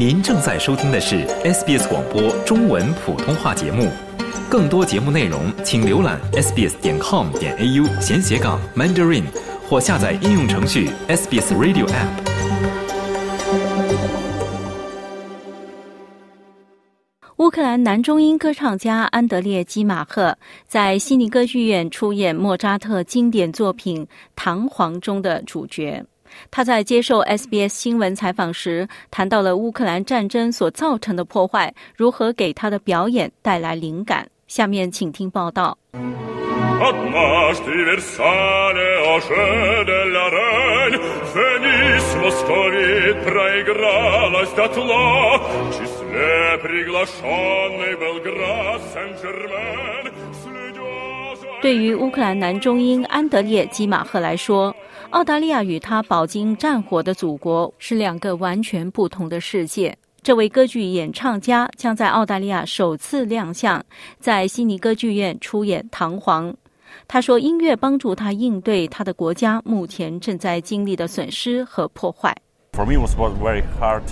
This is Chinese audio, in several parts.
您正在收听的是 SBS 广播中文普通话节目。更多节目内容，请浏览 sbs 点 com 点 au 闲斜杠 mandarin，或下载应用程序 SBS Radio App。乌克兰男中音歌唱家安德烈基马赫在悉尼歌剧院出演莫扎特经典作品《唐璜》中的主角。他在接受 SBS 新闻采访时谈到了乌克兰战争所造成的破坏如何给他的表演带来灵感。下面请听报道。对于乌克兰男中音安德烈基马赫来说，澳大利亚与他饱经战火的祖国是两个完全不同的世界。这位歌剧演唱家将在澳大利亚首次亮相，在悉尼歌剧院出演《唐皇》。他说：“音乐帮助他应对他的国家目前正在经历的损失和破坏。” For me, was very hard.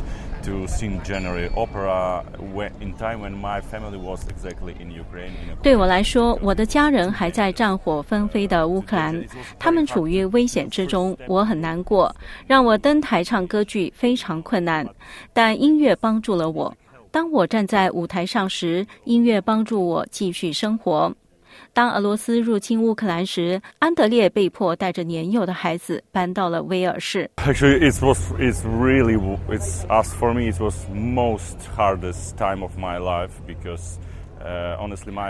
对我来说，我的家人还在战火纷飞的乌克兰，他们处于危险之中，我很难过。让我登台唱歌剧非常困难，但音乐帮助了我。当我站在舞台上时，音乐帮助我继续生活。当俄罗斯入侵乌克兰时，安德烈被迫带着年幼的孩子搬到了威尔士。Actually, it was it's really it's as for me it was most hardest time of my life because.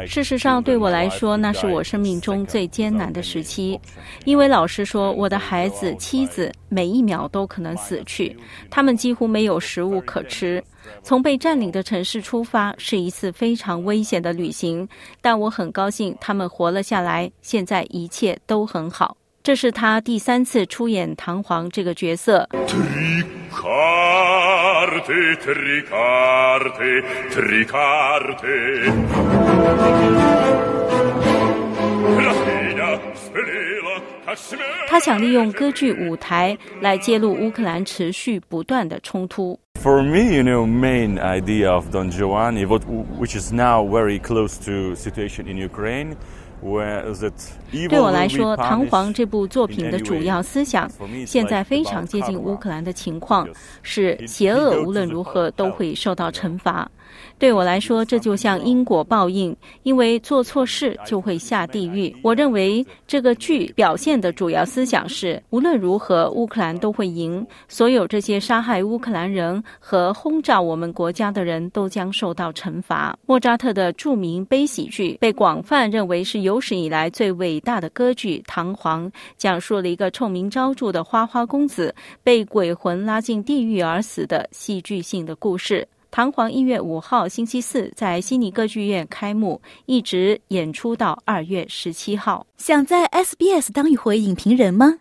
事实上，对我来说，那是我生命中最艰难的时期，因为老实说，我的孩子、妻子每一秒都可能死去，他们几乎没有食物可吃。从被占领的城市出发是一次非常危险的旅行，但我很高兴他们活了下来，现在一切都很好。这是他第三次出演唐璜这个角色。他想利用歌剧舞台来揭露乌克兰持续不断的冲突。For me, you know, main idea of Don Giovanni, what which is now very close to situation in Ukraine. 对我来说，《唐璜》这部作品的主要思想，现在非常接近乌克兰的情况，是邪恶无论如何都会受到惩罚。对我来说，这就像因果报应，因为做错事就会下地狱。我认为这个剧表现的主要思想是，无论如何，乌克兰都会赢。所有这些杀害乌克兰人和轰炸我们国家的人都将受到惩罚。莫扎特的著名悲喜剧被广泛认为是有史以来最伟大的歌剧《唐璜》，讲述了一个臭名昭著的花花公子被鬼魂拉进地狱而死的戏剧性的故事。唐璜一月五号星期四在悉尼歌剧院开幕，一直演出到二月十七号。想在 SBS 当一回影评人吗